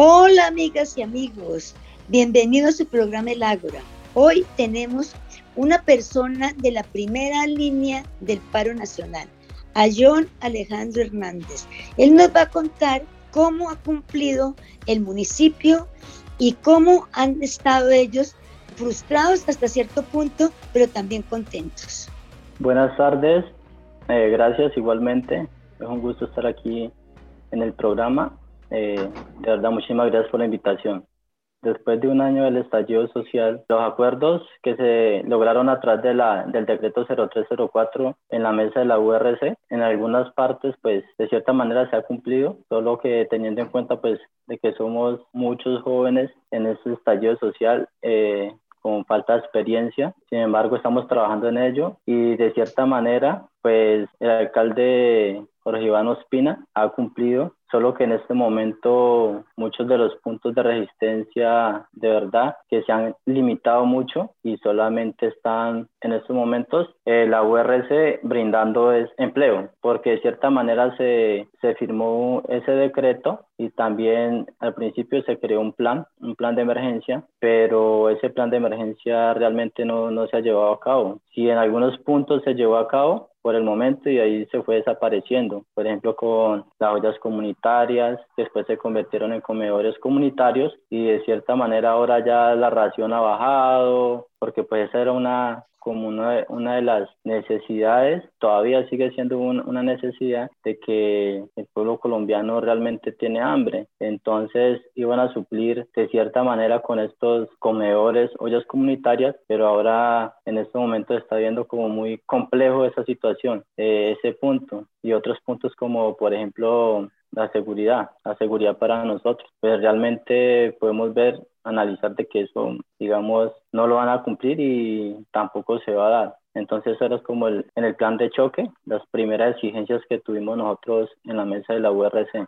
Hola amigas y amigos, bienvenidos a su programa El Ágora. Hoy tenemos una persona de la primera línea del paro nacional, a John Alejandro Hernández. Él nos va a contar cómo ha cumplido el municipio y cómo han estado ellos frustrados hasta cierto punto, pero también contentos. Buenas tardes, eh, gracias igualmente. Es un gusto estar aquí en el programa. Eh, de verdad, muchísimas gracias por la invitación. Después de un año del estallido social, los acuerdos que se lograron a través de la, del decreto 0304 en la mesa de la URC, en algunas partes, pues de cierta manera se ha cumplido, solo que teniendo en cuenta, pues, de que somos muchos jóvenes en este estallido social, eh, con falta de experiencia. Sin embargo, estamos trabajando en ello y de cierta manera, pues el alcalde Jorge Iván Ospina ha cumplido solo que en este momento muchos de los puntos de resistencia de verdad que se han limitado mucho y solamente están en estos momentos eh, la URC brindando es empleo, porque de cierta manera se, se firmó ese decreto y también al principio se creó un plan, un plan de emergencia, pero ese plan de emergencia realmente no, no se ha llevado a cabo. Si en algunos puntos se llevó a cabo, por el momento y ahí se fue desapareciendo. Por ejemplo, con las ollas comunitarias, después se convirtieron en comedores comunitarios y de cierta manera ahora ya la ración ha bajado, porque pues esa era una como una de, una de las necesidades, todavía sigue siendo una necesidad de que el pueblo colombiano realmente tiene hambre. Entonces iban a suplir de cierta manera con estos comedores, ollas comunitarias, pero ahora en este momento está viendo como muy complejo esa situación, eh, ese punto. Y otros puntos como por ejemplo la seguridad, la seguridad para nosotros. Pues realmente podemos ver analizar de que eso, digamos, no lo van a cumplir y tampoco se va a dar. Entonces, eso era como el, en el plan de choque, las primeras exigencias que tuvimos nosotros en la mesa de la URC.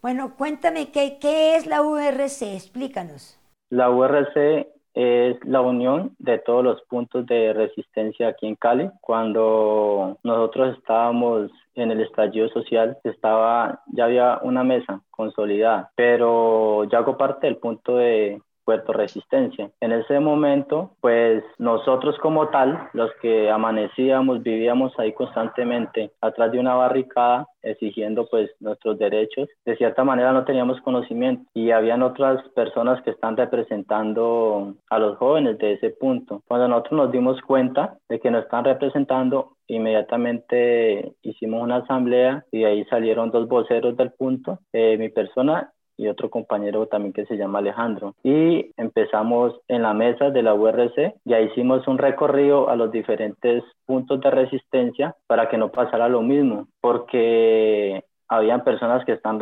Bueno, cuéntame, ¿qué, qué es la URC? Explícanos. La URC es la unión de todos los puntos de resistencia aquí en Cali. Cuando nosotros estábamos en el estallido social, estaba, ya había una mesa consolidada, pero ya hago parte del punto de Puerto Resistencia. En ese momento, pues nosotros como tal, los que amanecíamos, vivíamos ahí constantemente atrás de una barricada exigiendo pues nuestros derechos. De cierta manera no teníamos conocimiento y habían otras personas que están representando a los jóvenes de ese punto. Cuando nosotros nos dimos cuenta de que nos están representando, inmediatamente hicimos una asamblea y ahí salieron dos voceros del punto, eh, mi persona y otro compañero también que se llama Alejandro. Y empezamos en la mesa de la URC, ya hicimos un recorrido a los diferentes puntos de resistencia para que no pasara lo mismo, porque habían personas que están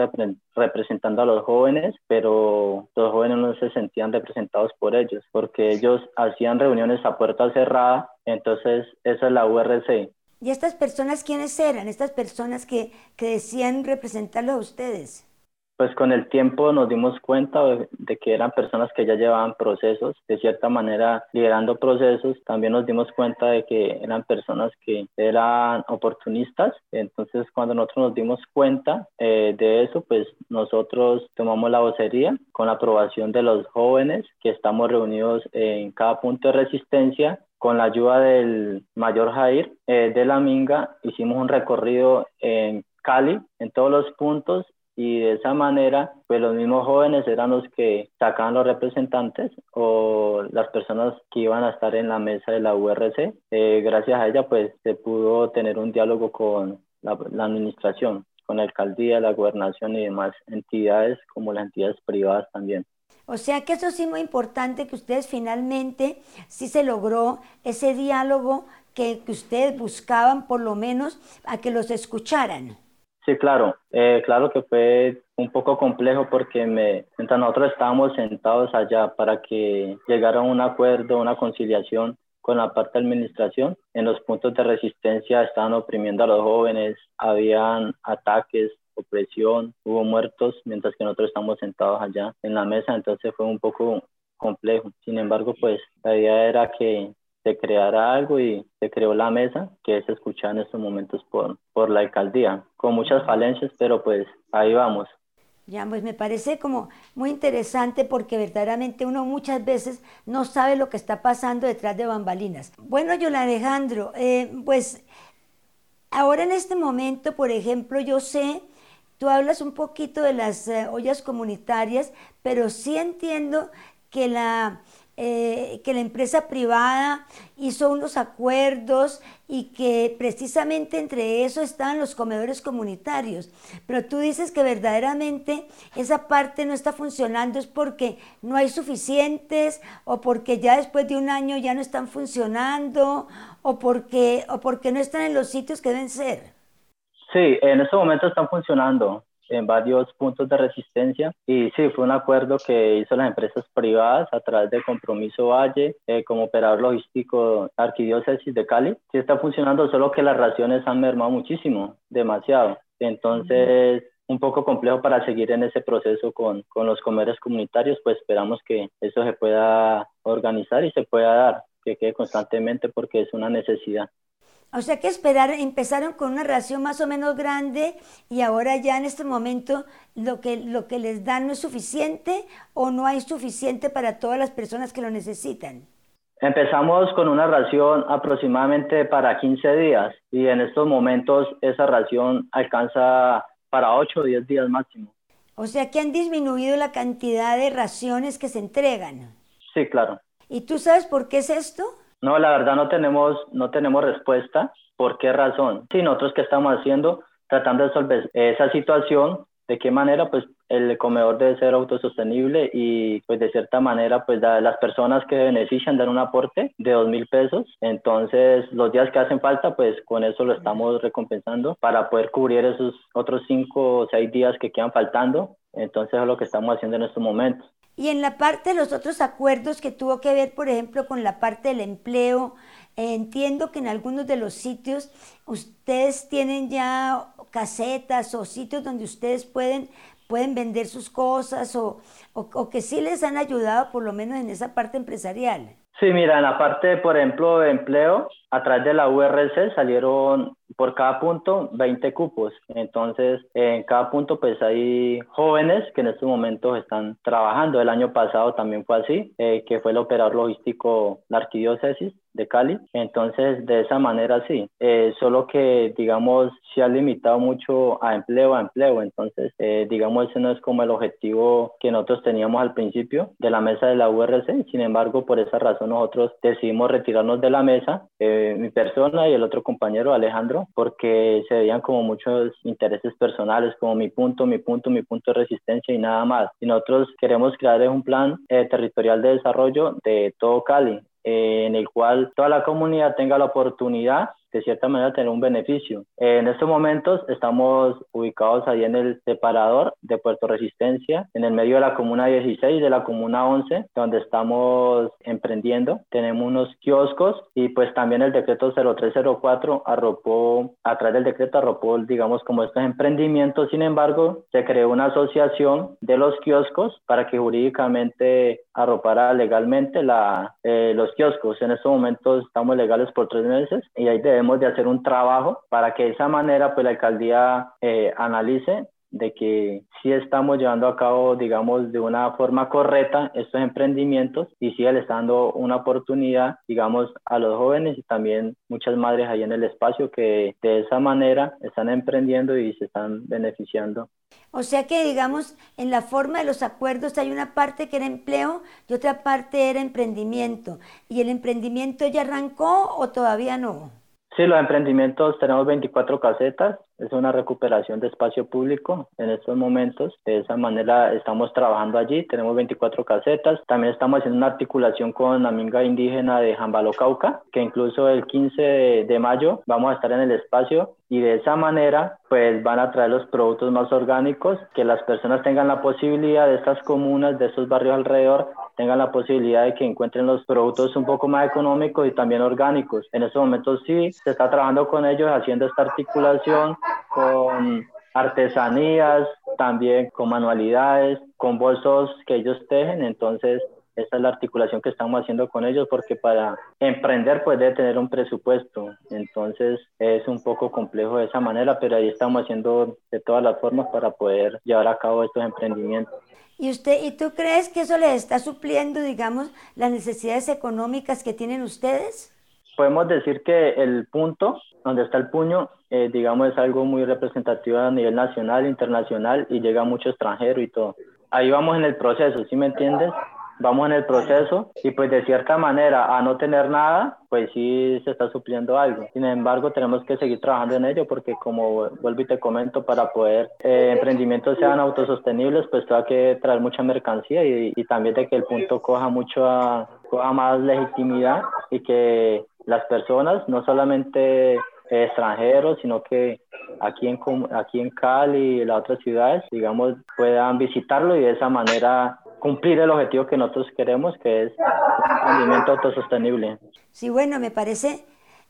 representando a los jóvenes, pero los jóvenes no se sentían representados por ellos, porque ellos hacían reuniones a puerta cerrada, entonces esa es la URC. ¿Y estas personas quiénes eran? Estas personas que, que decían representarlos a ustedes pues con el tiempo nos dimos cuenta de, que eran personas que ya llevaban procesos, de cierta manera liderando procesos. También nos dimos cuenta de que eran personas que eran oportunistas. Entonces, cuando nosotros nos dimos cuenta eh, de eso, pues nosotros tomamos la vocería con la aprobación de los jóvenes que estamos reunidos en cada punto de resistencia con la ayuda del mayor Jair eh, de la Minga, hicimos un recorrido en Cali, en todos los puntos, y de esa manera, pues los mismos jóvenes eran los que sacaban los representantes o las personas que iban a estar en la mesa de la URC. Eh, gracias a ella, pues se pudo tener un diálogo con la, la administración, con la alcaldía, la gobernación y demás entidades, como las entidades privadas también. O sea que eso sí muy importante que ustedes finalmente sí se logró ese diálogo que, que ustedes buscaban por lo menos a que los escucharan. Sí, claro. Eh, claro que fue un poco complejo porque me, mientras nosotros estábamos sentados allá para que llegara un acuerdo, una conciliación con la parte de administración, en los puntos de resistencia estaban oprimiendo a los jóvenes, habían ataques, opresión, hubo muertos, mientras que nosotros estamos sentados allá en la mesa, entonces fue un poco complejo. Sin embargo, pues la idea era que se creara algo y se creó la mesa que se escucha en estos momentos por, por la alcaldía, con muchas falencias, pero pues ahí vamos. Ya, pues me parece como muy interesante porque verdaderamente uno muchas veces no sabe lo que está pasando detrás de bambalinas. Bueno, Yola Alejandro, eh, pues ahora en este momento, por ejemplo, yo sé, tú hablas un poquito de las eh, ollas comunitarias, pero sí entiendo que la, eh, que la empresa privada hizo unos acuerdos y que precisamente entre eso estaban los comedores comunitarios. Pero tú dices que verdaderamente esa parte no está funcionando es porque no hay suficientes o porque ya después de un año ya no están funcionando o porque, o porque no están en los sitios que deben ser. Sí, en este momento están funcionando en varios puntos de resistencia y sí, fue un acuerdo que hizo las empresas privadas a través de Compromiso Valle eh, como operador logístico Arquidiócesis de Cali. Sí está funcionando, solo que las raciones han mermado muchísimo, demasiado. Entonces, un poco complejo para seguir en ese proceso con, con los comercios comunitarios, pues esperamos que eso se pueda organizar y se pueda dar, que quede constantemente porque es una necesidad. O sea que esperar, empezaron con una ración más o menos grande y ahora ya en este momento lo que, lo que les dan no es suficiente o no hay suficiente para todas las personas que lo necesitan. Empezamos con una ración aproximadamente para 15 días y en estos momentos esa ración alcanza para 8 o 10 días máximo. O sea que han disminuido la cantidad de raciones que se entregan. Sí, claro. ¿Y tú sabes por qué es esto? No, la verdad no tenemos, no tenemos respuesta. ¿Por qué razón? Sí, nosotros qué estamos haciendo, tratando de resolver esa situación, de qué manera, pues el comedor debe ser autosostenible y pues de cierta manera pues las personas que benefician dan un aporte de dos mil pesos. Entonces los días que hacen falta pues con eso lo estamos recompensando para poder cubrir esos otros cinco o seis días que quedan faltando. Entonces es lo que estamos haciendo en estos momentos y en la parte de los otros acuerdos que tuvo que ver, por ejemplo, con la parte del empleo, eh, entiendo que en algunos de los sitios ustedes tienen ya casetas o sitios donde ustedes pueden, pueden vender sus cosas o, o que sí les han ayudado por lo menos en esa parte empresarial. Sí, mira, en la parte, por ejemplo, de empleo, a través de la URC salieron por cada punto 20 cupos. Entonces, en cada punto, pues hay jóvenes que en estos momentos están trabajando. El año pasado también fue así, eh, que fue el operador logístico la arquidiócesis de Cali. Entonces, de esa manera sí. Eh, solo que, digamos, se ha limitado mucho a empleo a empleo. Entonces, eh, digamos, ese no es como el objetivo que nosotros teníamos al principio de la mesa de la URC. Sin embargo, por esa razón nosotros decidimos retirarnos de la mesa, mi persona y el otro compañero, Alejandro, porque se veían como muchos intereses personales, como mi punto, mi punto, mi punto de resistencia y nada más. Y nosotros queremos crear un plan eh, territorial de desarrollo de todo Cali, eh, en el cual toda la comunidad tenga la oportunidad de cierta manera tener un beneficio. En estos momentos estamos ubicados ahí en el separador de Puerto Resistencia, en el medio de la comuna 16 de la comuna 11, donde estamos emprendiendo. Tenemos unos kioscos y pues también el decreto 0304 arropó, a través del decreto arropó, digamos, como estos emprendimientos. Sin embargo, se creó una asociación de los kioscos para que jurídicamente arropara legalmente la, eh, los kioscos. En estos momentos estamos legales por tres meses y ahí debemos de hacer un trabajo para que de esa manera pues la alcaldía eh, analice de que sí estamos llevando a cabo, digamos, de una forma correcta estos emprendimientos y sí le está dando una oportunidad, digamos, a los jóvenes y también muchas madres ahí en el espacio que de esa manera están emprendiendo y se están beneficiando. O sea que, digamos, en la forma de los acuerdos hay una parte que era empleo y otra parte era emprendimiento. ¿Y el emprendimiento ya arrancó o todavía no? Sí, los emprendimientos tenemos 24 casetas, es una recuperación de espacio público en estos momentos. De esa manera estamos trabajando allí, tenemos 24 casetas. También estamos haciendo una articulación con la minga indígena de Jambalo Cauca, que incluso el 15 de, mayo vamos a estar en el espacio y de esa manera pues van a traer los productos más orgánicos, que las personas tengan la posibilidad de estas comunas, de estos barrios alrededor, tengan la posibilidad de que encuentren los productos un poco más económicos y también orgánicos. En estos momentos sí, se está trabajando con ellos haciendo esta articulación con artesanías, también con manualidades, con bolsos que ellos tejen. Entonces, esa es la articulación que estamos haciendo con ellos porque para emprender pues debe tener un presupuesto. Entonces es un poco complejo de esa manera, pero ahí estamos haciendo de todas las formas para poder llevar a cabo estos emprendimientos. ¿Y usted y tú crees que eso les está supliendo, digamos, las necesidades económicas que tienen ustedes? Podemos decir que el punto donde está el puño, eh, digamos, es algo muy representativo a nivel nacional, internacional y llega mucho extranjero y todo. Ahí vamos en el proceso, ¿sí me entiendes? vamos en el proceso y pues de cierta manera a no tener nada, pues sí se está supliendo algo. Sin embargo, tenemos que seguir trabajando en ello porque como vuelvo y te comento, para poder eh, emprendimientos sean autosostenibles, pues hay que traer mucha mercancía y, también de que el punto coja mucho coja más legitimidad y que las personas, no solamente extranjeros, sino que aquí en, aquí en Cali y las otras ciudades, digamos, puedan visitarlo y de esa manera cumplir el objetivo que nosotros queremos, que es un rendimiento autosostenible. Sí, bueno, me parece,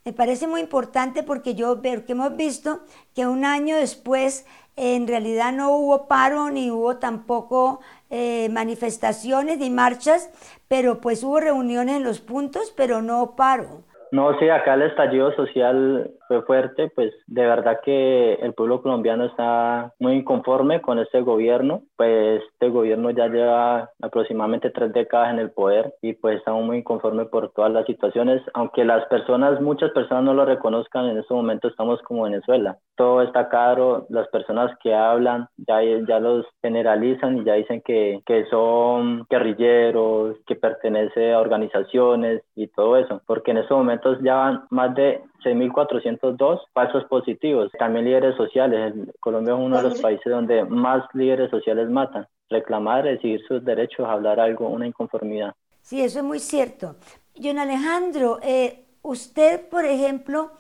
me parece muy importante porque yo veo que hemos visto que un año después en realidad no hubo paro ni hubo tampoco eh, manifestaciones ni marchas, pero pues hubo reuniones en los puntos, pero no paro. No, sí, acá el estallido social fue fuerte, pues de verdad que el pueblo colombiano está muy inconforme con este gobierno, pues este gobierno ya lleva aproximadamente tres décadas en el poder y pues estamos muy inconformes por todas las situaciones, aunque las personas, muchas personas no lo reconozcan, en este momento estamos como Venezuela, todo está caro, las personas que hablan ya, ya los generalizan y ya dicen que, que son guerrilleros, que pertenecen a organizaciones y todo eso, porque en estos momentos ya van más de 6.402 falsos positivos. También líderes sociales. Colombia es uno de los países donde más líderes sociales matan. Reclamar, exigir sus derechos, hablar algo, una inconformidad. Sí, eso es muy cierto. John Alejandro, eh, usted, por ejemplo,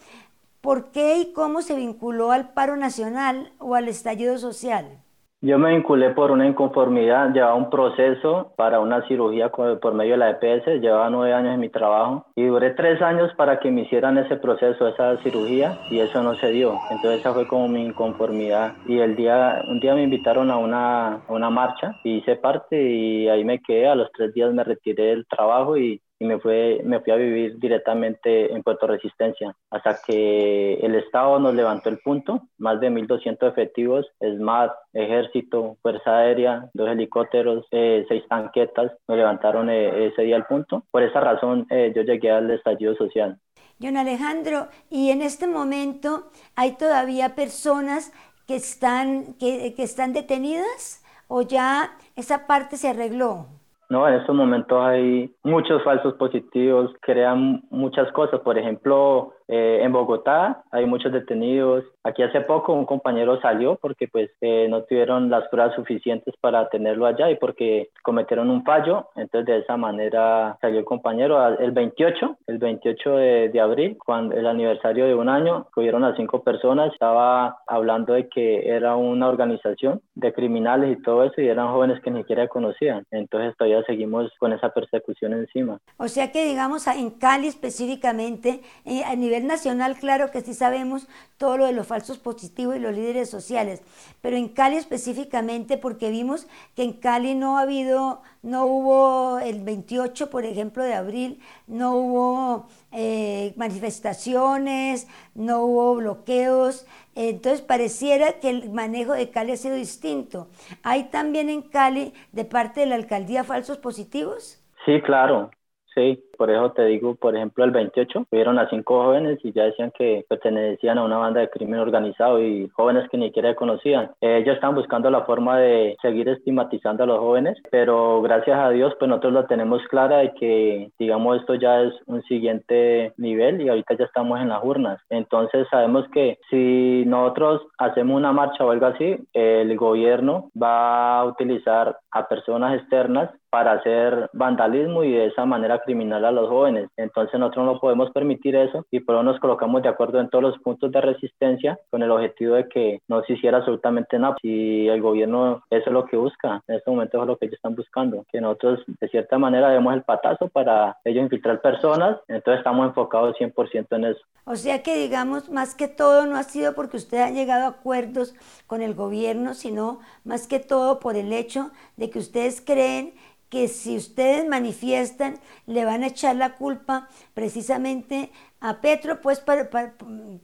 ¿por qué y cómo se vinculó al paro nacional o al estallido social? Yo me vinculé por una inconformidad, llevaba un proceso para una cirugía por medio de la EPS, llevaba nueve años en mi trabajo y duré tres años para que me hicieran ese proceso, esa cirugía y eso no se dio. Entonces esa fue como mi inconformidad y el día, un día me invitaron a una, a una marcha y hice parte y ahí me quedé, a los tres días me retiré del trabajo y y me, fue, me fui a vivir directamente en Puerto Resistencia hasta que el Estado nos levantó el punto, más de 1.200 efectivos, SMAT, Ejército, Fuerza Aérea, dos helicópteros, eh, seis tanquetas, me levantaron eh, ese día el punto. Por esa razón eh, yo llegué al estallido social. John Alejandro, y en este momento hay todavía personas que están, que, que están detenidas o ya esa parte se arregló? No, en estos momentos hay muchos falsos positivos, crean muchas cosas. Por ejemplo, eh, en Bogotá hay muchos detenidos. Aquí hace poco un compañero salió porque pues eh, no tuvieron las pruebas suficientes para tenerlo allá y porque cometieron un fallo. Entonces de esa manera salió el compañero el 28, el 28 de, de abril, cuando el aniversario de un año, cogieron a cinco personas. Estaba hablando de que era una organización de criminales y todo eso y eran jóvenes que ni siquiera conocían. Entonces todavía seguimos con esa persecución encima. O sea que digamos en Cali específicamente, eh, a nivel nacional, claro que sí sabemos todo lo de los falsos positivos y los líderes sociales, pero en Cali específicamente, porque vimos que en Cali no ha habido, no hubo el 28, por ejemplo, de abril, no hubo eh, manifestaciones, no hubo bloqueos, entonces pareciera que el manejo de Cali ha sido distinto. ¿Hay también en Cali de parte de la alcaldía falsos positivos? Sí, claro. Sí, por eso te digo, por ejemplo, el 28 vieron a cinco jóvenes y ya decían que pertenecían a una banda de crimen organizado y jóvenes que ni siquiera conocían. ellos están buscando la forma de seguir estigmatizando a los jóvenes, pero gracias a Dios, pues nosotros lo tenemos clara de que, digamos, esto ya es un siguiente nivel y ahorita ya estamos en las urnas. Entonces sabemos que si nosotros hacemos una marcha o algo así, el gobierno va a utilizar a personas externas para hacer vandalismo y de esa manera criminal a los jóvenes. Entonces nosotros no podemos permitir eso y por eso nos colocamos de acuerdo en todos los puntos de resistencia con el objetivo de que no se hiciera absolutamente nada. Si el gobierno eso es lo que busca, en este momento es lo que ellos están buscando, que nosotros de cierta manera demos el patazo para ellos infiltrar personas, entonces estamos enfocados 100% en eso. O sea que digamos, más que todo no ha sido porque usted ha llegado a acuerdos con el gobierno, sino más que todo por el hecho de que ustedes creen que si ustedes manifiestan, le van a echar la culpa precisamente a Petro, pues para,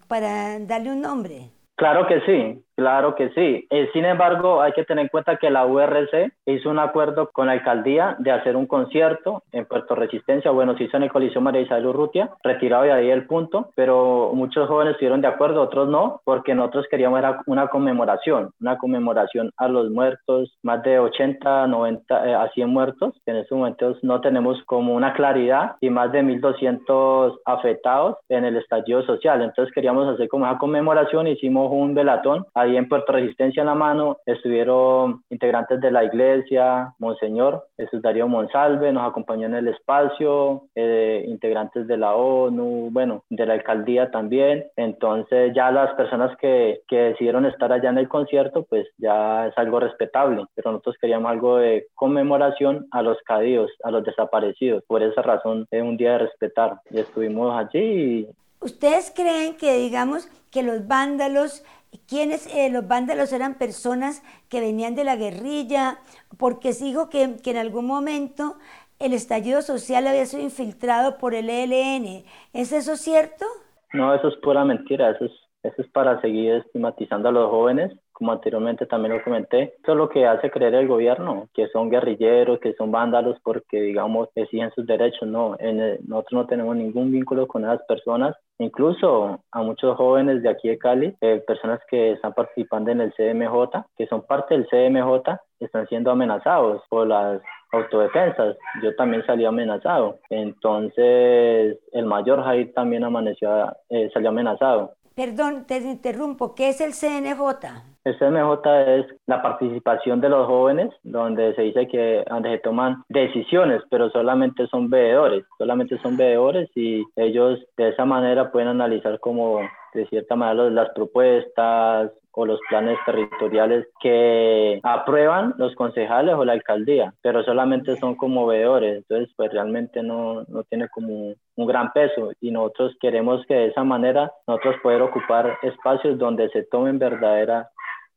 para darle un nombre. Claro que sí, Claro que sí. Eh, sin embargo, hay que tener en cuenta que la URC hizo un acuerdo con la alcaldía de hacer un concierto en Puerto Resistencia. Bueno, se hizo en el Coliseo María Isabel Urrutia, retirado de ahí el punto, pero muchos jóvenes estuvieron de acuerdo, otros no, porque nosotros queríamos una conmemoración, una conmemoración a los muertos, más de 80, 90, eh, a 100 muertos. En estos momentos no tenemos como una claridad y más de 1.200 afectados en el estallido social. Entonces queríamos hacer como una conmemoración, hicimos un velatón ahí en Puerto Resistencia en la mano estuvieron integrantes de la iglesia, Monseñor Jesús Darío Monsalve, nos acompañó en el espacio, eh, integrantes de la ONU, bueno, de la alcaldía también. Entonces ya las personas que, que decidieron estar allá en el concierto, pues ya es algo respetable, pero nosotros queríamos algo de conmemoración a los caídos, a los desaparecidos. Por esa razón es un día de respetar. Y estuvimos allí. Y... ¿Ustedes creen que, digamos, que los vándalos ¿Quiénes? Eh, los vándalos eran personas que venían de la guerrilla, porque sigo que, que en algún momento el estallido social había sido infiltrado por el ELN. ¿Es eso cierto? No, eso es pura mentira, eso es, eso es para seguir estigmatizando a los jóvenes como anteriormente también lo comenté, eso es lo que hace creer el gobierno, que son guerrilleros, que son vándalos porque, digamos, exigen sus derechos. No, en nosotros no tenemos ningún vínculo con esas personas. Incluso a muchos jóvenes de aquí de Cali, eh, personas que están participando en el CMJ, que son parte del CMJ, están siendo amenazados por las autodefensas. Yo también salí amenazado. Entonces, el mayor Jair también amaneció, eh, salió amenazado. Perdón, te interrumpo. ¿Qué es el CNJ? El CMJ es la participación de los jóvenes, donde se dice que donde se toman decisiones, pero solamente son veedores, solamente son veedores y ellos de esa manera pueden analizar como de cierta manera las propuestas o los planes territoriales que aprueban los concejales o la alcaldía, pero solamente son como veedores, entonces pues realmente no, no tiene como un gran peso y nosotros queremos que de esa manera nosotros poder ocupar espacios donde se tomen verdaderas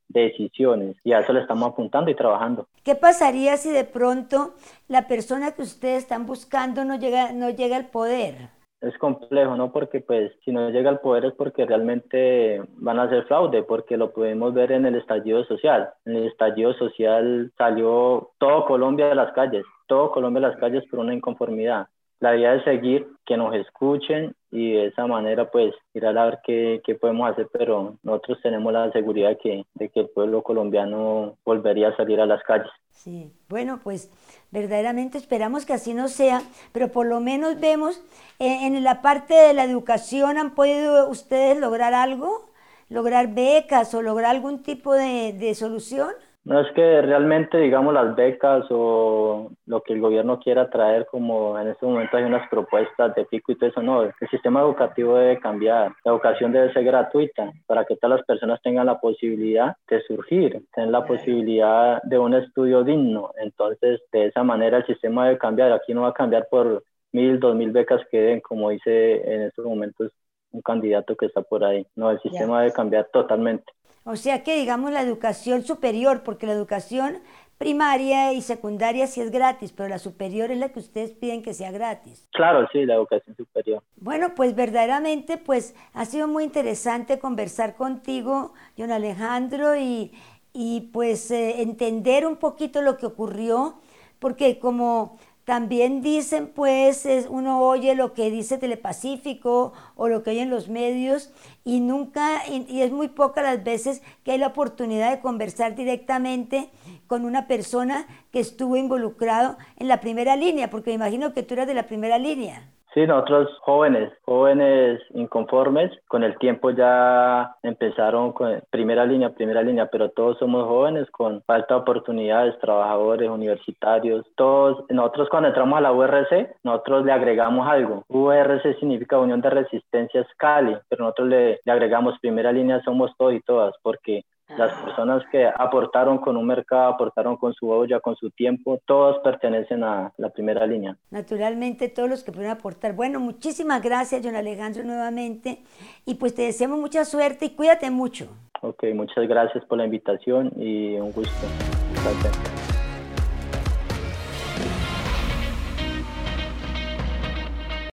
decisiones y a eso le estamos apuntando y trabajando. ¿Qué pasaría si de pronto la persona que ustedes están buscando no llega, no llega al poder? Es complejo, ¿no? Porque pues si no llega al poder es porque realmente van a hacer fraude, porque lo podemos ver en el estallido social. En el estallido social salió todo Colombia de las calles, todo Colombia de las calles por una inconformidad la idea es seguir, que nos escuchen y de esa manera pues ir a ver qué, qué podemos hacer, pero nosotros tenemos la seguridad que, de que el pueblo colombiano volvería a salir a las calles. Sí, bueno, pues verdaderamente esperamos que así no sea, pero por lo menos vemos eh, en la parte de la educación, ¿han podido ustedes lograr algo? ¿Lograr becas o lograr algún tipo de, de solución? No es que realmente, digamos, las becas o lo que el gobierno quiera traer, como en este momento hay unas propuestas de pico y todo eso, no, el sistema educativo debe cambiar, la educación debe ser gratuita para que todas las personas tengan la posibilidad de surgir, tengan la posibilidad de un estudio digno. Entonces, de esa manera el sistema debe cambiar. Aquí no va a cambiar por mil, dos mil becas que den, como dice en estos momentos un candidato que está por ahí. No, el sistema debe cambiar totalmente. O sea que digamos la educación superior, porque la educación primaria y secundaria sí es gratis, pero la superior es la que ustedes piden que sea gratis. Claro, sí, la educación superior. Bueno, pues verdaderamente pues ha sido muy interesante conversar contigo, John Alejandro, y, y pues eh, entender un poquito lo que ocurrió, porque como también dicen, pues, uno oye lo que dice Telepacífico o lo que oye en los medios y nunca, y, es muy pocas las veces que hay la oportunidad de conversar directamente con una persona que estuvo involucrado en la primera línea, porque me imagino que tú eras de la primera línea. Sí, nosotros jóvenes, jóvenes inconformes, con el tiempo ya empezaron con primera línea, primera línea, pero todos somos jóvenes con falta de oportunidades, trabajadores, universitarios, todos, nosotros cuando entramos a la URC, nosotros le agregamos algo. URC significa Unión de Resistencias Cali, pero nosotros le, le agregamos primera línea, somos todos y todas, porque las personas que aportaron con un mercado, aportaron con su olla, con su tiempo, todos pertenecen a la primera línea. Naturalmente, todos los que pueden aportar. Bueno, muchísimas gracias, John Alejandro, nuevamente. Y pues te deseamos mucha suerte y cuídate mucho. Ok, muchas gracias por la invitación y un gusto. Gracias.